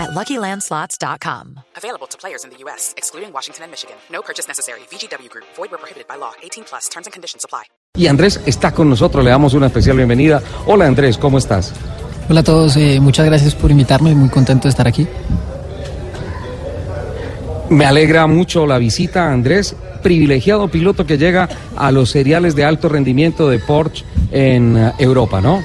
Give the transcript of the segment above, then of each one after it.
at LuckyLandSlots.com. Available to players in the U.S., excluding Washington and Michigan. No purchase necessary. VGW Group. Void where prohibited by law. 18 plus. Terms and conditions apply. Y Andrés está con nosotros, le damos una especial bienvenida. Hola Andrés, ¿cómo estás? Hola a todos, eh, muchas gracias por invitarme, muy contento de estar aquí. Me alegra mucho la visita, Andrés, privilegiado piloto que llega a los seriales de alto rendimiento de Porsche en eh, Europa, ¿no?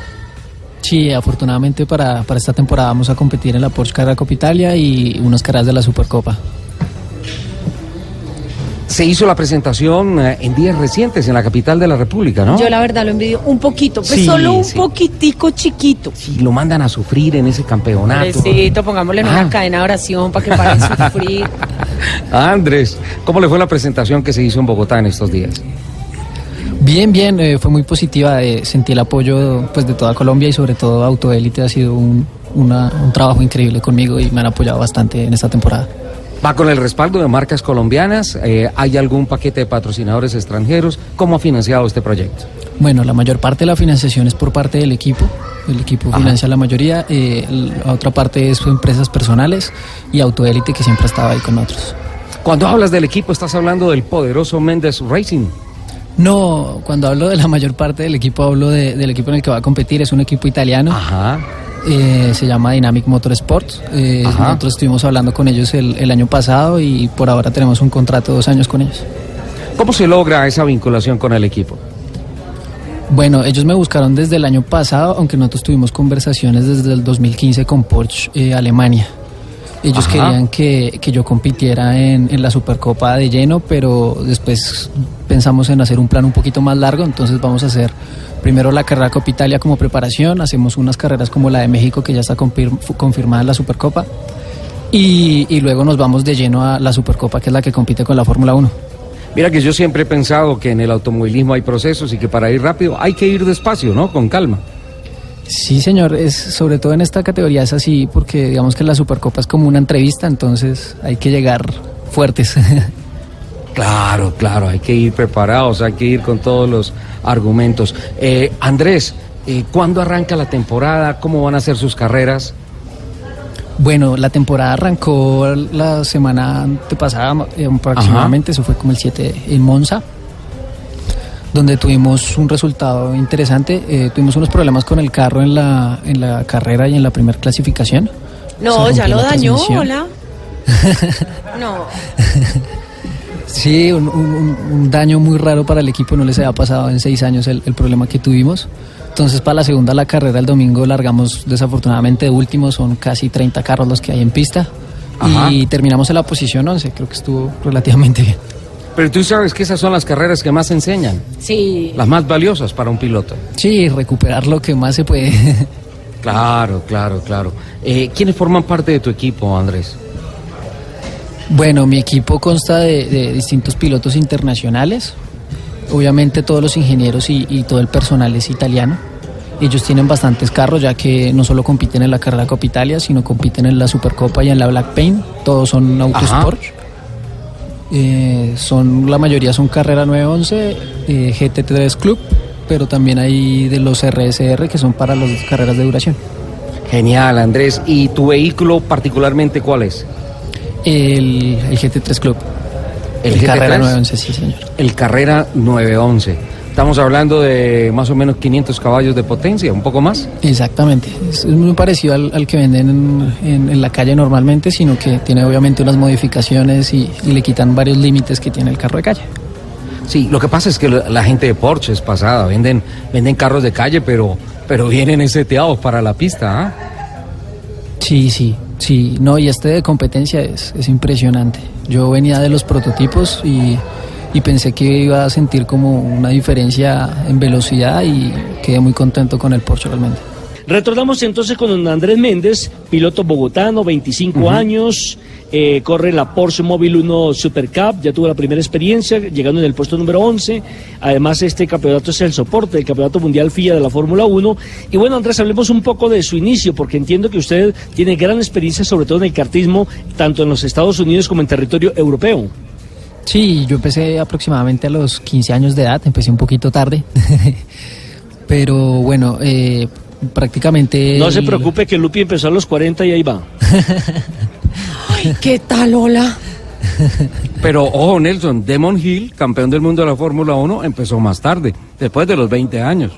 Sí, afortunadamente para, para esta temporada vamos a competir en la Porsche Carrera Copa Italia y unas carreras de la Supercopa. Se hizo la presentación eh, en días recientes en la capital de la República, ¿no? Yo la verdad lo envidio un poquito, pues Sí, solo un sí. poquitico chiquito. Sí, lo mandan a sufrir en ese campeonato. Pobrecito, pongámosle en Ah. una cadena de oración para que pare de sufrir. Andrés, ¿cómo le fue la presentación que se hizo en Bogotá en estos días? Bien, bien, eh, fue muy positiva, eh, sentí el apoyo pues, de toda Colombia y sobre todo Autoélite ha sido un, una- un trabajo increíble conmigo y me han apoyado bastante en esta temporada. ¿Va con el respaldo de marcas colombianas? Eh, ¿Hay algún paquete de patrocinadores extranjeros? ¿Cómo ha financiado este proyecto? Bueno, la mayor parte de la financiación es por parte del equipo. El equipo Ajá. financia la mayoría. eh, la otra parte es empresas personales y Autoélite que siempre ha estado ahí con nosotros. Cuando hablas del equipo, estás hablando del poderoso Méndez Racing. No, cuando hablo de la mayor parte del equipo, hablo de- del equipo en el que va a competir. Es un equipo italiano. Ajá. eh, se llama Dynamic Motorsports. Eh, nosotros estuvimos hablando con ellos el, el año pasado y por ahora tenemos un contrato de dos años con ellos. ¿Cómo se logra esa vinculación con el equipo? Bueno, ellos me buscaron desde el año pasado, aunque nosotros tuvimos conversaciones desde el 2015 con Porsche eh, Alemania. Ellos Ajá. querían que, que yo compitiera en, en la Supercopa de lleno, pero después pensamos en hacer un plan un poquito más largo, entonces vamos a hacer primero la carrera Copa Italia como preparación, hacemos unas carreras como la de México que ya está confir- confirmada en la Supercopa, y, y luego nos vamos de lleno a la Supercopa que es la que compite con la Fórmula 1. Mira que yo siempre he pensado que en el automovilismo hay procesos y que para ir rápido hay que ir despacio, ¿no? Con calma. Sí, señor, es sobre todo en esta categoría es así porque digamos que la Supercopa es como una entrevista, entonces hay que llegar fuertes. Claro, claro, hay que ir preparados, hay que ir con todos los argumentos. Eh, Andrés, eh, ¿cuándo arranca la temporada? ¿Cómo van a ser sus carreras? bueno, la temporada arrancó la semana antepasada eh, aproximadamente, eso fue como el 7 en Monza, donde tuvimos un resultado interesante. Eh, tuvimos unos problemas con el carro en la, en la carrera y en la primera clasificación. No, ya lo dañó, hola. No, Sí, un, un- un daño muy raro para el equipo, no les había pasado en seis años el, el problema que tuvimos. Entonces para la segunda la carrera el domingo largamos desafortunadamente de último, son casi 30 carros los que hay en pista Ajá. y terminamos en la posición 11, creo que estuvo relativamente bien. Pero tú sabes que esas son las carreras que más enseñan, sí. las más valiosas para un piloto. Sí, recuperar lo que más se puede. Claro, claro, claro. Eh, ¿Quiénes forman parte de tu equipo, Andrés? Bueno, mi equipo consta de, de distintos pilotos internacionales. Obviamente todos los ingenieros y, y todo el personal es italiano. Ellos tienen bastantes carros ya que no solo compiten en la carrera Copa Italia, sino compiten en la Supercopa y en la Black Paint. Todos son autos Ajá. Eh, son, la mayoría son carrera 911, eh, GT3 Club, pero también hay de los RSR que son para las carreras de duración. Genial, Andrés. ¿Y tu vehículo particularmente cuál es? El, el GT3 Club. ¿El Carrera GT3? 911, sí señor. El Carrera 911. Estamos hablando de más o menos 500 caballos de potencia, un poco más. Exactamente, es muy parecido al, al que venden en, en- en la calle normalmente, sino que tiene obviamente unas modificaciones y, y le quitan varios límites que tiene el carro de calle. Sí, lo que pasa es que la gente de Porsche es pasada, venden, venden carros de calle, pero, pero vienen seteados para la pista. ¿ah? Sí, sí, sí, no, y este de competencia es, es impresionante. Yo venía de los prototipos y, y pensé que iba a sentir como una diferencia en velocidad y quedé muy contento con el Porsche realmente. Retornamos entonces con Andrés Méndez, piloto bogotano, 25 años, eh, corre la Porsche Móvil 1 Super Cup, ya tuvo la primera experiencia, llegando en el puesto número 11. Además, este campeonato es el soporte del Campeonato Mundial FIA de la Fórmula 1. Y bueno, Andrés, hablemos un poco de su inicio, porque entiendo que usted tiene gran experiencia, sobre todo en el kartismo, tanto en los Estados Unidos como en territorio europeo. Sí, yo empecé aproximadamente a los 15 años de edad, empecé un poquito tarde, pero bueno, eh, prácticamente... No se preocupe que Lupi empezó a los 40 y ahí va. Ay, ¿qué tal, hola? Pero ojo, Nelson, Demon Hill, campeón del mundo de la Fórmula 1, empezó más tarde, después de los 20 años.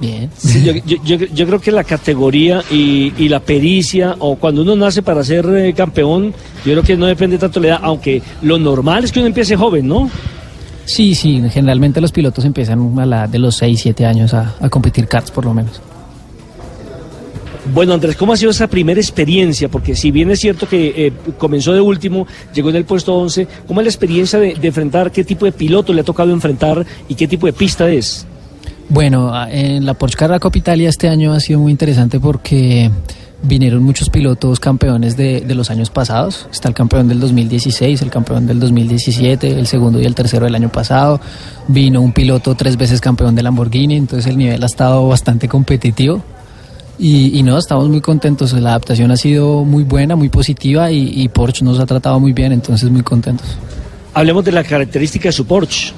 Bien. Sí, yo, yo- yo- yo creo que la categoría y, y la pericia, o cuando uno nace para ser eh, campeón, yo creo que no depende tanto de la edad, aunque lo normal es que uno empiece joven, ¿no? Sí, sí, generalmente los pilotos empiezan a la de los 6, 7 años a, a competir karts por lo menos. Bueno, Andrés, ¿cómo ha sido esa primera experiencia? Porque si bien es cierto que eh, comenzó de último, llegó en el puesto 11, ¿cómo es la experiencia de, de enfrentar, qué tipo de piloto le ha tocado enfrentar y qué tipo de pista es? Bueno, en la Porsche Carrera Cup Italia este año ha sido muy interesante porque vinieron muchos pilotos campeones de, de los años pasados. Está el campeón del 2016, el campeón del 2017, el segundo y el tercero del año pasado. Vino un piloto tres veces campeón de Lamborghini, entonces el nivel ha estado bastante competitivo. Y, y no, estamos muy contentos. La adaptación ha sido muy buena, muy positiva y, y Porsche nos ha tratado muy bien, entonces muy contentos. Hablemos de la característica de su Porsche.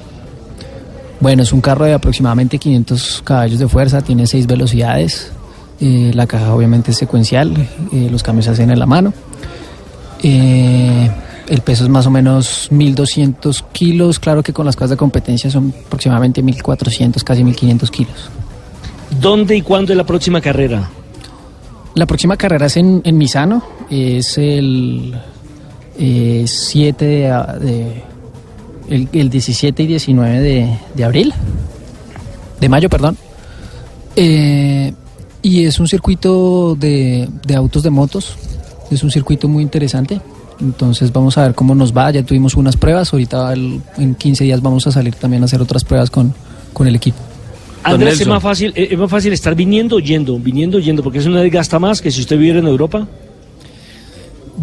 Bueno, es un carro de aproximadamente 500 caballos de fuerza, tiene seis velocidades. eh, la caja obviamente es secuencial, eh, los cambios se hacen en la mano. Eh, el peso es más o menos 1200 kilos, claro que con las cosas de competencia son aproximadamente 1400, casi 1500 kilos. ¿Dónde y cuándo es la próxima carrera? La próxima carrera es en, en Misano, es el eh, 7 de, a- de- el, el 17 y 19 de, de abril, de mayo, perdón. Eh, y es un circuito de, de autos de motos, es un circuito muy interesante. Entonces vamos a ver cómo nos va, ya tuvimos unas pruebas, ahorita el- en 15 días vamos a salir también a hacer otras pruebas con, con el equipo. Andrés, es más, fácil, eh, es más fácil estar viniendo o yendo, viniendo o yendo, porque eso no desgasta más que si usted viviera en Europa.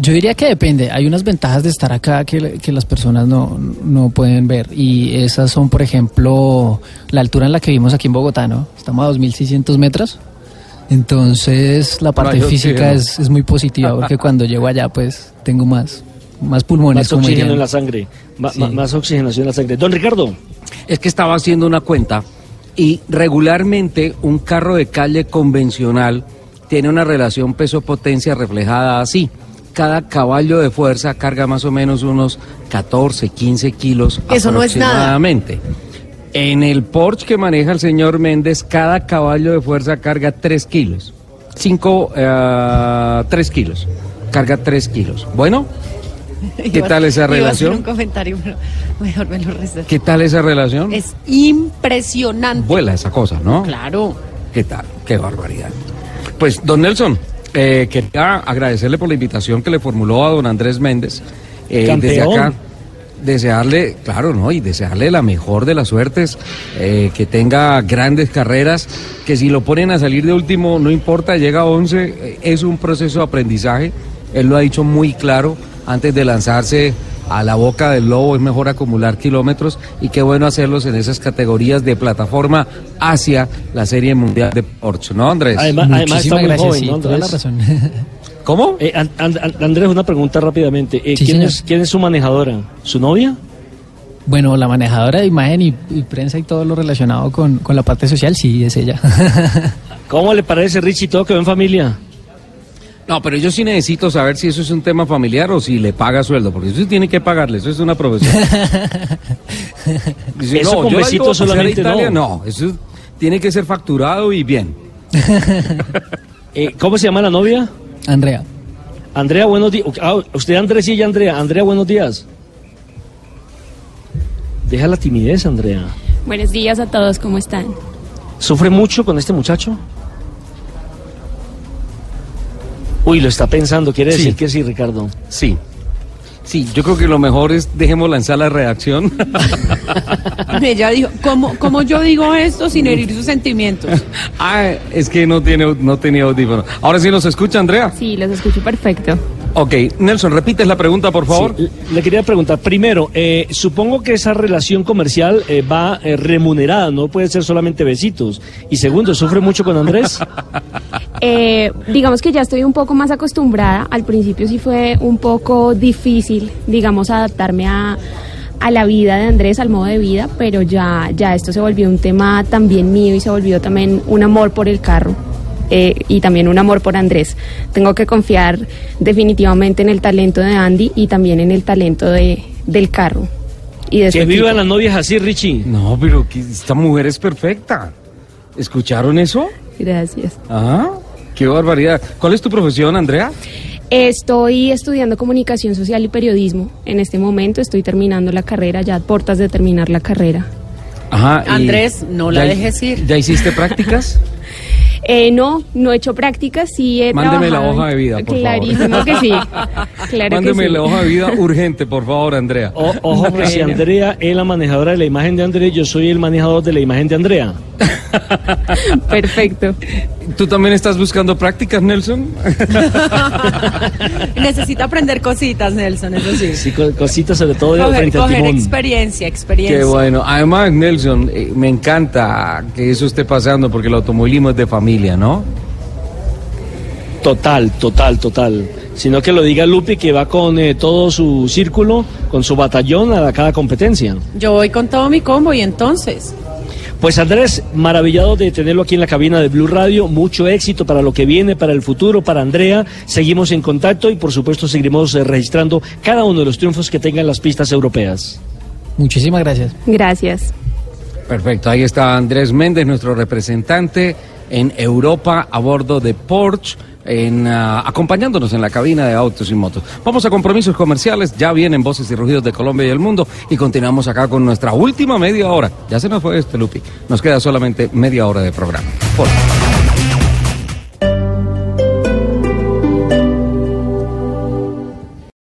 Yo diría que depende. Hay unas ventajas de estar acá que, que las personas no, no pueden ver. Y esas son, por ejemplo, la altura en la que vivimos aquí en Bogotá, ¿no? Estamos a 2.600 metros. Entonces, la parte física es, es muy positiva porque cuando llego allá, pues tengo más, más pulmones. Más oxígeno en la sangre, ma- Sí. ma- más oxigenación en la sangre. Don Ricardo, Es que estaba haciendo una cuenta y regularmente un carro de calle convencional tiene una relación peso-potencia reflejada así. Cada caballo de fuerza carga más o menos unos 14, 15 kilos Eso no es nada. aproximadamente. En el Porsche que maneja el señor Méndez, cada caballo de fuerza carga 3 kilos. 5, 3 kilos. Carga 3 kilos. Bueno, ¿Qué tal esa Iba a hacer relación? un comentario, pero mejor me lo reservo. ¿qué tal esa relación? Es impresionante. Vuela esa cosa, ¿no? Claro. ¿Qué tal? Qué barbaridad. Pues, don Nelson, eh, quería agradecerle por la invitación que le formuló a don Andrés Méndez. Eh, desde acá, desearle, claro, ¿no? Y desearle la mejor de las suertes, eh, que tenga grandes carreras, que si lo ponen a salir de último, no importa, llega a 11, eh, es un proceso de aprendizaje. Él lo ha dicho muy claro antes de lanzarse a la boca del lobo, es mejor acumular kilómetros y qué bueno hacerlos en esas categorías de plataforma hacia la Serie Mundial de Porsche, ¿no, Andrés? además, además está Muchísimas muy gracias, joven, sí, ¿no, toda la Andrés? razón. ¿Cómo? Eh, An- An- An- Andrés, una pregunta rápidamente. Eh, Sí, ¿quién, es, ¿Quién es su manejadora? ¿Su novia? Bueno, la manejadora de imagen y, y prensa y todo lo relacionado con, con la parte social, sí, es ella. ¿Cómo le parece, Richie, todo quedó en familia? No, pero yo sí necesito saber si eso es un tema familiar o si le paga sueldo, porque eso tiene que pagarle, eso es una profesión. Dice, Eso con yo a a solamente Italia, no. no, eso tiene que ser facturado y bien. Eh, ¿Cómo se llama la novia? Andrea. Andrea, buenos días. Ah, usted Andrés y ella Andrea. Andrea, buenos días. Deja la timidez, Andrea. Buenos días a todos, ¿cómo están? ¿Sufre mucho con este muchacho? Uy, lo está pensando, quiere Sí. decir que sí, Ricardo. Sí. Sí, yo creo que lo mejor es dejemos lanzar la redacción. Ella dijo, ¿cómo, ¿cómo yo digo esto sin herir sus sentimientos? ah, es que no tiene no tenía audífono. Ahora sí nos escucha, Andrea. Sí, los escucho perfecto. Ok, Nelson, repites la pregunta, por favor. Sí, le quería preguntar, primero, eh, supongo que esa relación comercial eh, va eh, remunerada, no puede ser solamente besitos. Y segundo, ¿sufre mucho con Andrés? Eh, digamos que ya estoy un poco más acostumbrada. Al principio sí fue un poco difícil, digamos, adaptarme a, a la vida de Andrés, al modo de vida, pero ya, ya esto se volvió un tema también mío y se volvió también un amor por el carro. Eh, y también un amor por Andrés. Tengo que confiar definitivamente en el talento de Andy y también en el talento de, del carro. Y de su que vivan las novias así, Richie. No, pero que esta mujer es perfecta. ¿Escucharon eso? Gracias. Ah, qué barbaridad. ¿Cuál es tu profesión, Andrea? Estoy estudiando comunicación social y periodismo. En este momento estoy terminando la carrera, ya a puertas de terminar la carrera. Ajá. Andrés, no la ¿ya- dejes ir. ¿Ya hiciste prácticas? Eh, no, no he hecho prácticas, sí he Mándeme la trabajado hoja de vida, por favor. Clarísimo que sí. Claro Mándeme que sí. la hoja de vida urgente, por favor, Andrea. O- ojo, que si Andrea es la manejadora de la imagen de Andrés, yo soy el manejador de la imagen de Andrea. Perfecto. ¿Tú también estás buscando prácticas, Nelson? Necesita aprender cositas, Nelson, eso sí. Sí, co- cositas sobre todo de Coger, frente al coger timón. experiencia, experiencia. Qué bueno. Además, Nelson, eh, me encanta que eso esté pasando porque el automovilismo es de familia, ¿no? Total, total, total. Sino que lo diga Lupi que va con eh, todo su círculo, con su batallón a cada competencia. Yo voy con todo mi combo y entonces. Pues Andrés, maravillado de tenerlo aquí en la cabina de Blue Radio. Mucho éxito para lo que viene, para el futuro, para Andrea. Seguimos en contacto y por supuesto seguiremos eh, registrando cada uno de los triunfos que tengan las pistas europeas. Muchísimas gracias. Gracias. Perfecto, ahí está Andrés Méndez, nuestro representante en Europa a bordo de Porsche. Ah, acompañándonos en la cabina de autos y motos. Vamos a compromisos comerciales, ya vienen voces y rugidos de Colombia y el mundo y continuamos acá con nuestra última media hora. Ya se nos fue este Lupi, nos queda solamente media hora de programa. Por.